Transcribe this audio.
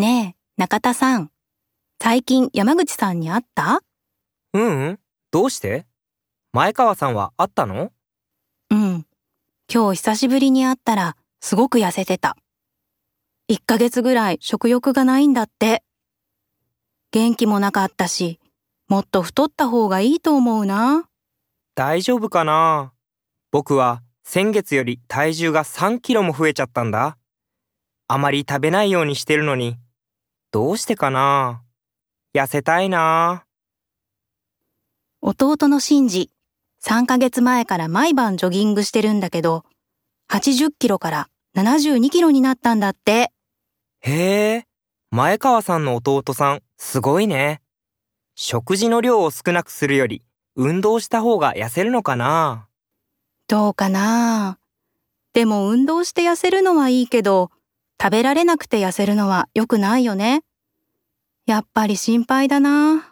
ねえ、中田さん。最近山口さんに会った？ううん。どうして？前川さんは会ったの？うん。今日久しぶりに会ったらすごく痩せてた。1ヶ月ぐらい食欲がないんだって。元気もなかったし、もっと太った方がいいと思うな。大丈夫かな？僕は先月より体重が3キロも増えちゃったんだ。あまり食べないようにしてるのに。どうしてかな？痩せたいな。弟のシンジ、3ヶ月前から毎晩ジョギングしてるんだけど、80キロから72キロになったんだって。へえ、前川さんの弟さん、すごいね。食事の量を少なくするより、運動した方が痩せるのかな？どうかな。でも運動して痩せるのはいいけど、食べられなくて痩せるのは良くないよね。やっぱり心配だな。